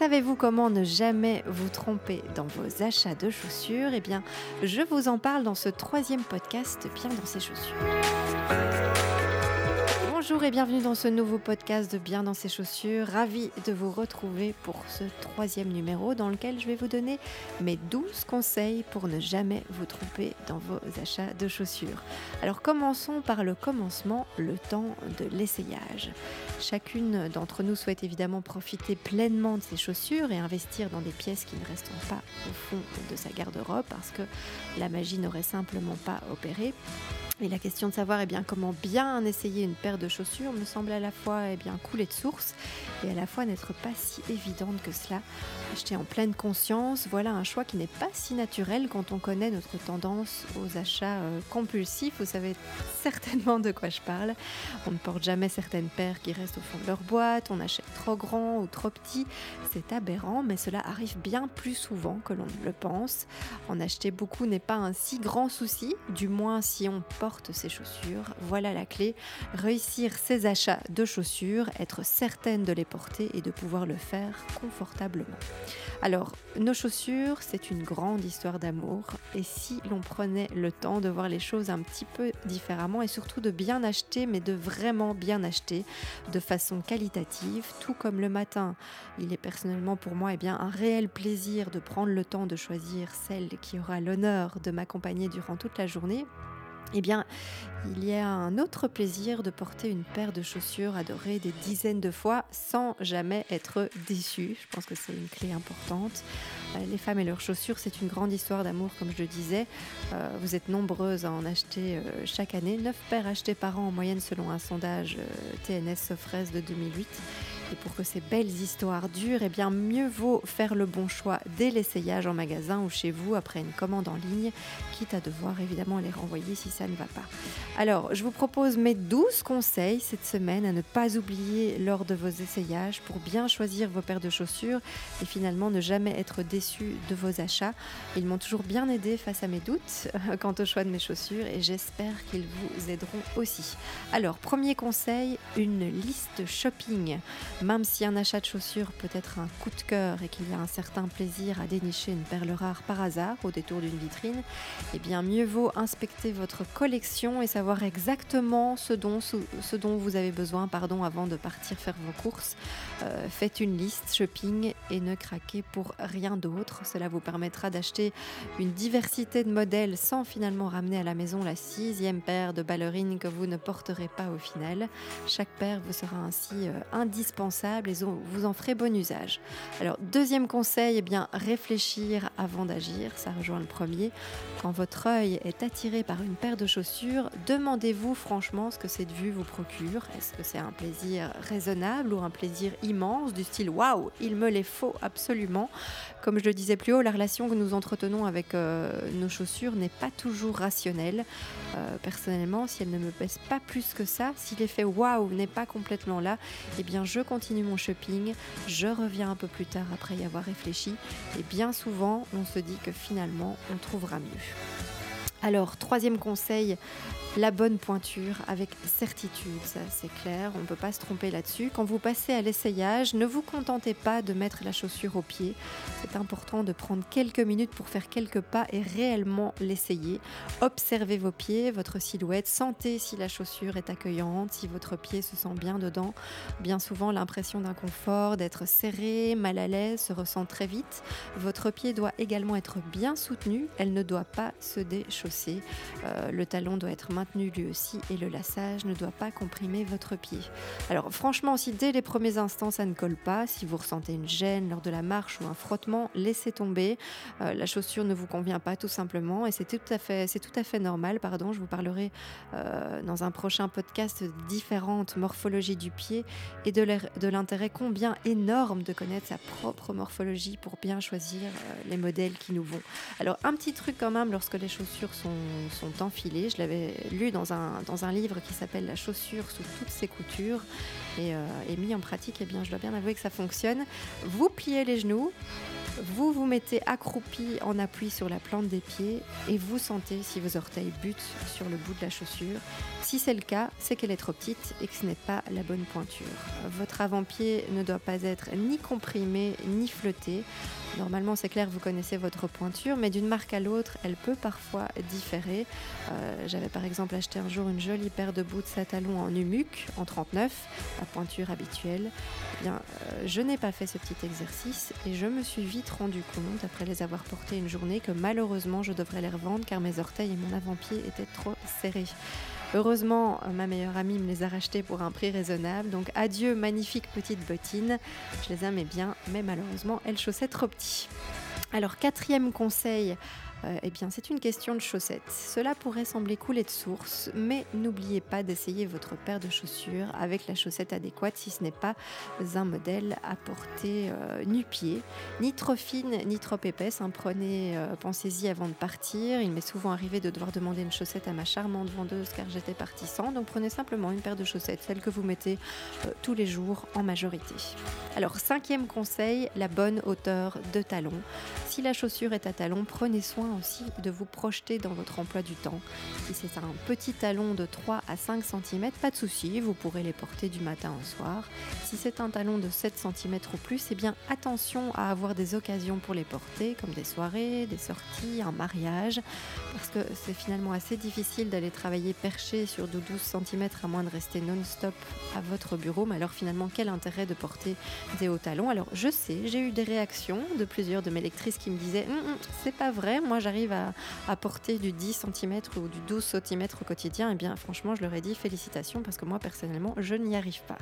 Savez-vous comment ne jamais vous tromper dans vos achats de chaussures? Eh bien, je vous en parle dans ce troisième podcast Bien dans ses chaussures. Bonjour et bienvenue dans ce nouveau podcast de Bien dans ses chaussures. Ravi de vous retrouver pour ce troisième numéro dans lequel je vais vous donner mes 12 conseils pour ne jamais vous tromper dans vos achats de chaussures. Alors commençons par le commencement, le temps de l'essayage. Chacune d'entre nous souhaite évidemment profiter pleinement de ses chaussures et investir dans des pièces qui ne resteront pas au fond de sa garde-robe parce que la magie n'aurait simplement pas opéré. Et la question de savoir eh bien, comment bien essayer une paire de chaussures me semble à la fois eh bien, couler de source et à la fois n'être pas si évidente que cela. Acheter en pleine conscience, voilà un choix qui n'est pas si naturel quand on connaît notre tendance aux achats euh, compulsifs. Vous savez certainement de quoi je parle. On ne porte jamais certaines paires qui restent au fond de leur boîte, on achète trop grand ou trop petit. C'est aberrant, mais cela arrive bien plus souvent que l'on le pense. En acheter beaucoup n'est pas un si grand souci, du moins si on porte ses chaussures. Voilà la clé. Réussir ses achats de chaussures, être certaine de les porter et de pouvoir le faire confortablement. Alors, nos chaussures, c'est une grande histoire d'amour. Et si l'on prenait le temps de voir les choses un petit peu différemment et surtout de bien acheter, mais de vraiment bien acheter de façon qualitative, tout comme le matin, il est personnellement pour moi eh bien, un réel plaisir de prendre le temps de choisir celle qui aura l'honneur de m'accompagner durant toute la journée eh bien, il y a un autre plaisir de porter une paire de chaussures adorées des dizaines de fois sans jamais être déçu. Je pense que c'est une clé importante. Euh, les femmes et leurs chaussures, c'est une grande histoire d'amour, comme je le disais. Euh, vous êtes nombreuses à en acheter euh, chaque année. 9 paires achetées par an en moyenne selon un sondage TNS Sofres de 2008. Et pour que ces belles histoires durent, eh bien mieux vaut faire le bon choix dès l'essayage en magasin ou chez vous après une commande en ligne, quitte à devoir évidemment les renvoyer si ça ne va pas. Alors, je vous propose mes 12 conseils cette semaine à ne pas oublier lors de vos essayages pour bien choisir vos paires de chaussures et finalement ne jamais être déçu de vos achats. Ils m'ont toujours bien aidé face à mes doutes quant au choix de mes chaussures et j'espère qu'ils vous aideront aussi. Alors, premier conseil, une liste shopping. Même si un achat de chaussures peut être un coup de cœur et qu'il y a un certain plaisir à dénicher une perle rare par hasard au détour d'une vitrine, eh bien mieux vaut inspecter votre collection et savoir exactement ce dont, ce dont vous avez besoin pardon, avant de partir faire vos courses. Euh, faites une liste shopping et ne craquez pour rien d'autre. Cela vous permettra d'acheter une diversité de modèles sans finalement ramener à la maison la sixième paire de ballerines que vous ne porterez pas au final. Chaque paire vous sera ainsi euh, et vous en ferez bon usage. Alors, deuxième conseil, eh bien, réfléchir avant d'agir. Ça rejoint le premier. Quand votre œil est attiré par une paire de chaussures, demandez-vous franchement ce que cette vue vous procure. Est-ce que c'est un plaisir raisonnable ou un plaisir immense du style waouh, il me les faut absolument? Comme je le disais plus haut, la relation que nous entretenons avec euh, nos chaussures n'est pas toujours rationnelle. Euh, personnellement, si elle ne me pèse pas plus que ça, si l'effet waouh n'est pas complètement là, eh bien je continue mon shopping, je reviens un peu plus tard après y avoir réfléchi et bien souvent on se dit que finalement on trouvera mieux. Alors, troisième conseil, la bonne pointure avec certitude, ça c'est clair, on ne peut pas se tromper là-dessus. Quand vous passez à l'essayage, ne vous contentez pas de mettre la chaussure au pied. C'est important de prendre quelques minutes pour faire quelques pas et réellement l'essayer. Observez vos pieds, votre silhouette, sentez si la chaussure est accueillante, si votre pied se sent bien dedans. Bien souvent, l'impression d'inconfort, d'être serré, mal à l'aise se ressent très vite. Votre pied doit également être bien soutenu, elle ne doit pas se déchausser. Euh, le talon doit être maintenu lui aussi et le lassage ne doit pas comprimer votre pied. Alors franchement, si dès les premiers instants ça ne colle pas, si vous ressentez une gêne lors de la marche ou un frottement, laissez tomber. Euh, la chaussure ne vous convient pas tout simplement et c'est tout à fait, normal. Pardon, je vous parlerai euh, dans un prochain podcast de différentes morphologies du pied et de l'intérêt combien énorme de connaître sa propre morphologie pour bien choisir les modèles qui nous vont. Alors un petit truc quand même lorsque les chaussures sont, sont enfilées, je l'avais lu dans un, livre qui s'appelle La chaussure sous toutes ses coutures et, euh, mis en pratique, eh bien, je dois bien avouer que ça fonctionne. Vous pliez les genoux, Vous vous mettez accroupi en appui sur la plante des pieds et vous sentez si vos orteils butent sur le bout de la chaussure. Si c'est le cas, c'est qu'elle est trop petite et que ce n'est pas la bonne pointure. Votre avant-pied ne doit pas être ni comprimé ni flotté. Normalement, c'est clair, vous connaissez votre pointure, mais d'une marque à l'autre, elle peut parfois différer. Euh, j'avais par exemple acheté un jour une jolie paire de boots à talons en Umuc en 39, la pointure habituelle. Eh bien, euh, je n'ai pas fait ce petit exercice et je me suis vite rendu compte, après les avoir portés une journée, que malheureusement, je devrais les revendre car mes orteils et mon avant-pied étaient trop serrés. Heureusement, ma meilleure amie me les a rachetés pour un prix raisonnable. Donc adieu, magnifique petite bottine. Je les aimais bien, mais malheureusement, elles chaussaient trop petit. Alors quatrième conseil euh, eh bien, c'est une question de chaussettes. Cela pourrait sembler couler de source, mais n'oubliez pas d'essayer votre paire de chaussures avec la chaussette adéquate si ce n'est pas un modèle à porter euh, nu-pied, ni trop fine ni trop épaisse. Hein. Prenez, euh, pensez-y avant de partir. Il m'est souvent arrivé de devoir demander une chaussette à ma charmante vendeuse car j'étais partie sans. Donc prenez simplement une paire de chaussettes, celle que vous mettez tous les jours en majorité. Alors, cinquième conseil, la bonne hauteur de talon. Si la chaussure est à talon, prenez soin aussi de vous projeter dans votre emploi du temps. Si c'est un petit talon de 3 à 5 cm, pas de souci, vous pourrez les porter du matin au soir. Si c'est un talon de 7 cm ou plus, eh bien attention à avoir des occasions pour les porter, comme des soirées, des sorties, un mariage, parce que c'est finalement assez difficile d'aller travailler perché sur de 12 cm à moins de rester non-stop à votre bureau. Mais alors finalement, quel intérêt de porter des hauts talons? Alors je sais, j'ai eu des réactions de plusieurs de mes lectrices qui me disaient hum, hum, c'est pas vrai, moi j'arrive à, porter du 10 cm ou du 12 cm au quotidien, et eh bien franchement, je leur ai dit félicitations parce que moi personnellement, je n'y arrive pas.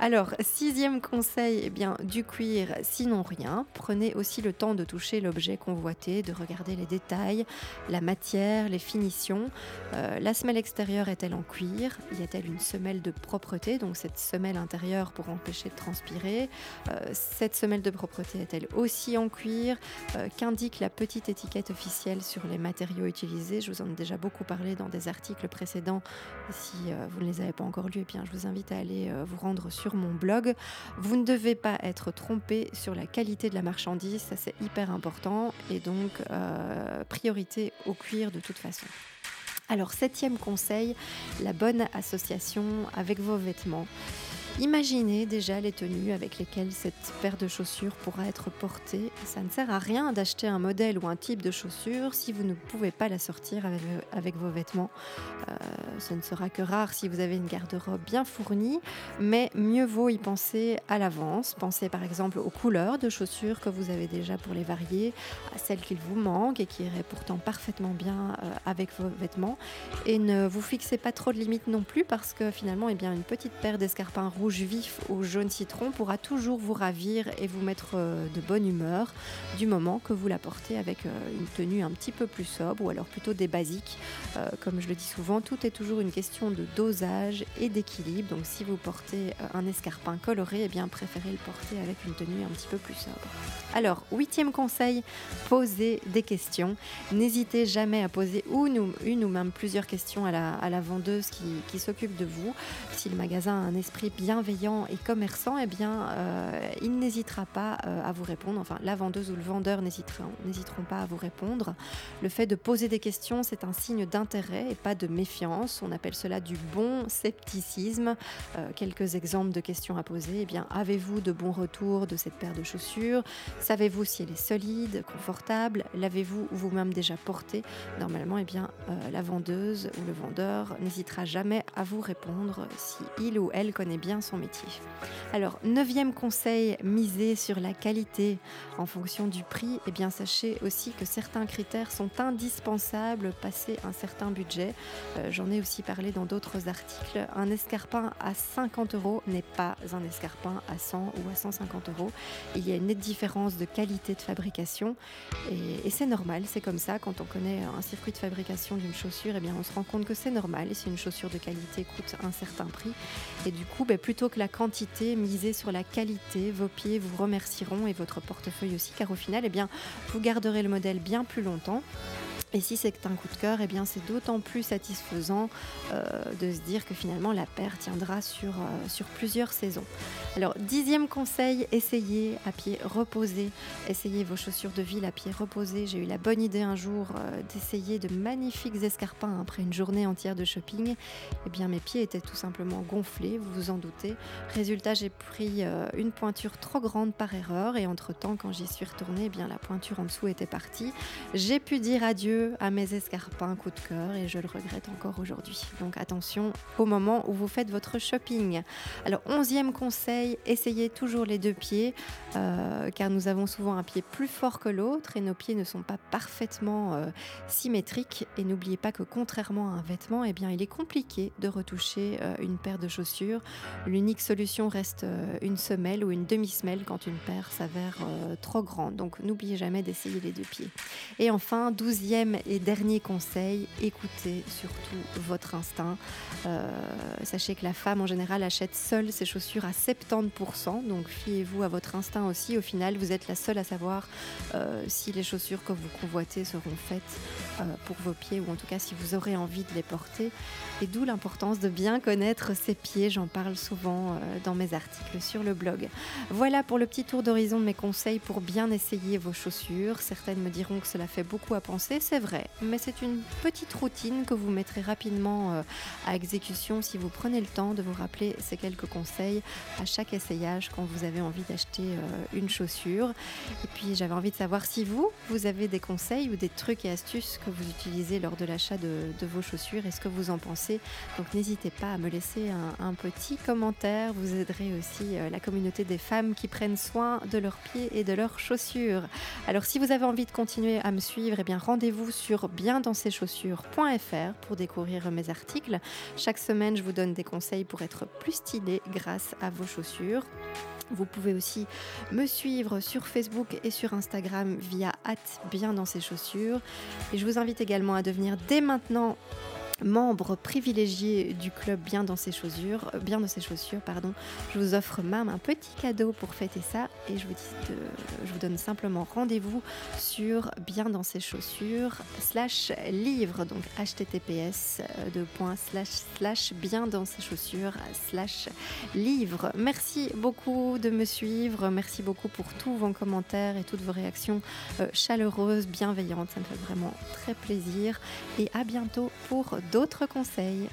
Alors, sixième conseil, eh bien du cuir, sinon rien. Prenez aussi le temps de toucher l'objet convoité, de regarder les détails, la matière, les finitions. Euh, la semelle extérieure est-elle en cuir? Y a-t-elle une semelle de propreté, donc cette semelle intérieure pour empêcher de transpirer euh, Cette semelle de propreté est-elle aussi en cuir? Euh, Qu'indique la petite étiquette sur les matériaux utilisés. Je vous en ai déjà beaucoup parlé dans des articles précédents. Si euh, vous ne les avez pas encore lus, eh bien, je vous invite à aller euh, vous rendre sur mon blog. Vous ne devez pas être trompé sur la qualité de la marchandise, ça c'est hyper important. Et donc, euh, priorité au cuir de toute façon. Alors, septième conseil, la bonne association avec vos vêtements. Imaginez déjà les tenues avec lesquelles cette paire de chaussures pourra être portée. Ça ne sert à rien d'acheter un modèle ou un type de chaussure si vous ne pouvez pas la sortir avec, vos vêtements. Euh, ce ne sera que rare si vous avez une garde-robe bien fournie, mais mieux vaut y penser à l'avance. Pensez par exemple aux couleurs de chaussures que vous avez déjà pour les varier, à celles qu'il vous manque et qui iraient pourtant parfaitement bien euh, avec vos vêtements. Et ne vous fixez pas trop de limites non plus parce que finalement, eh bien, une petite paire d'escarpins rouges rouge vif ou jaune citron pourra toujours vous ravir et vous mettre euh, de bonne humeur du moment que vous la portez avec euh, une tenue un petit peu plus sobre ou alors plutôt des basiques. Euh, comme je le dis souvent, tout est toujours une question de dosage et d'équilibre. Donc si vous portez un escarpin coloré, eh bien préférez le porter avec une tenue un petit peu plus sobre. Alors, huitième conseil, posez des questions. N'hésitez jamais à poser une, une ou même plusieurs questions à la, vendeuse qui s'occupe de vous. Si le magasin a un esprit bien et commerçant, eh bien, euh, il n'hésitera pas euh, à vous répondre. Enfin, la vendeuse ou le vendeur n'hésiteront pas à vous répondre. Le fait de poser des questions, c'est un signe d'intérêt et pas de méfiance. On appelle cela du bon scepticisme. Euh, quelques exemples de questions à poser. Eh bien, avez-vous de bons retours de cette paire de chaussures? Savez-vous si elle est solide, confortable? L'avez-vous vous-même déjà portée? Normalement, eh bien, la vendeuse ou le vendeur n'hésitera jamais à vous répondre si il ou elle connaît bien son métier. Alors, neuvième conseil, miser sur la qualité en fonction du prix. Eh bien, sachez aussi que certains critères sont indispensables passer un certain budget. Euh, j'en ai aussi parlé dans d'autres articles. Un escarpin à 50 euros n'est pas un escarpin à 100 ou à 150 euros. Il y a une nette différence de qualité de fabrication et, c'est normal, c'est comme ça. Quand on connaît un circuit de fabrication d'une chaussure, eh bien, on se rend compte que c'est normal. Et si une chaussure de qualité coûte un certain prix, et du coup, ben, plutôt que la quantité, misez sur la qualité. Vos pieds vous remercieront et votre portefeuille aussi, car au final, eh bien, vous garderez le modèle bien plus longtemps. Et si c'est un coup de cœur, eh bien c'est d'autant plus satisfaisant euh, de se dire que finalement la paire tiendra sur, euh, sur plusieurs saisons. Alors dixième conseil, essayez à pied reposé. Essayez vos chaussures de ville à pied reposé. J'ai eu la bonne idée un jour euh, d'essayer de magnifiques escarpins après une journée entière de shopping. Eh bien mes pieds étaient tout simplement gonflés, vous vous en doutez. Résultat, j'ai pris une pointure trop grande par erreur et entre-temps quand j'y suis retournée, eh bien la pointure en dessous était partie. J'ai pu dire adieu à mes escarpins coup de cœur et je le regrette encore aujourd'hui. Donc attention au moment où vous faites votre shopping. Alors onzième conseil, essayez toujours les deux pieds euh, car nous avons souvent un pied plus fort que l'autre et nos pieds ne sont pas parfaitement euh, symétriques. Et n'oubliez pas que contrairement à un vêtement, eh bien, il est compliqué de retoucher euh, une paire de chaussures. L'unique solution reste une semelle ou une demi-semelle quand une paire s'avère trop grande. Donc n'oubliez jamais d'essayer les deux pieds. Et enfin, douzième et dernier conseil, écoutez surtout votre instinct. Euh, sachez que la femme en général achète seule ses chaussures à 70%, donc fiez-vous à votre instinct aussi. Au final, vous êtes la seule à savoir euh, si les chaussures que vous convoitez seront faites euh, pour vos pieds ou en tout cas si vous aurez envie de les porter. Et d'où l'importance de bien connaître ses pieds. J'en parle souvent dans mes articles sur le blog. Voilà pour le petit tour d'horizon de mes conseils pour bien essayer vos chaussures. Certaines me diront que cela fait beaucoup à penser. C'est vrai, mais c'est une petite routine que vous mettrez rapidement euh, à exécution si vous prenez le temps de vous rappeler ces quelques conseils à chaque essayage quand vous avez envie d'acheter euh, une chaussure. Et puis j'avais envie de savoir si vous, vous avez des conseils ou des trucs et astuces que vous utilisez lors de l'achat de, vos chaussures et ce que vous en pensez? Donc n'hésitez pas à me laisser un, petit commentaire. Vous aiderez aussi euh, la communauté des femmes qui prennent soin de leurs pieds et de leurs chaussures. Alors si vous avez envie de continuer à me suivre, eh bien rendez-vous sur biendanseschaussures.fr pour découvrir mes articles. Chaque semaine, je vous donne des conseils pour être plus stylé grâce à vos chaussures. Vous pouvez aussi me suivre sur Facebook et sur Instagram via bien dans ses chaussures. Et je vous invite également à devenir dès maintenant membre privilégié du club Bien dans ses chaussures, euh, bien dans ses chaussures, pardon, je vous offre même un petit cadeau pour fêter ça et je vous dis je vous donne simplement rendez-vous sur bien dans ses chaussures slash livre donc https euh, de point slash slash bien dans ses chaussures slash livre. Merci beaucoup de me suivre, merci beaucoup pour tous vos commentaires et toutes vos réactions euh, chaleureuses, bienveillantes, ça me fait vraiment très plaisir et à bientôt pour d'autres conseils.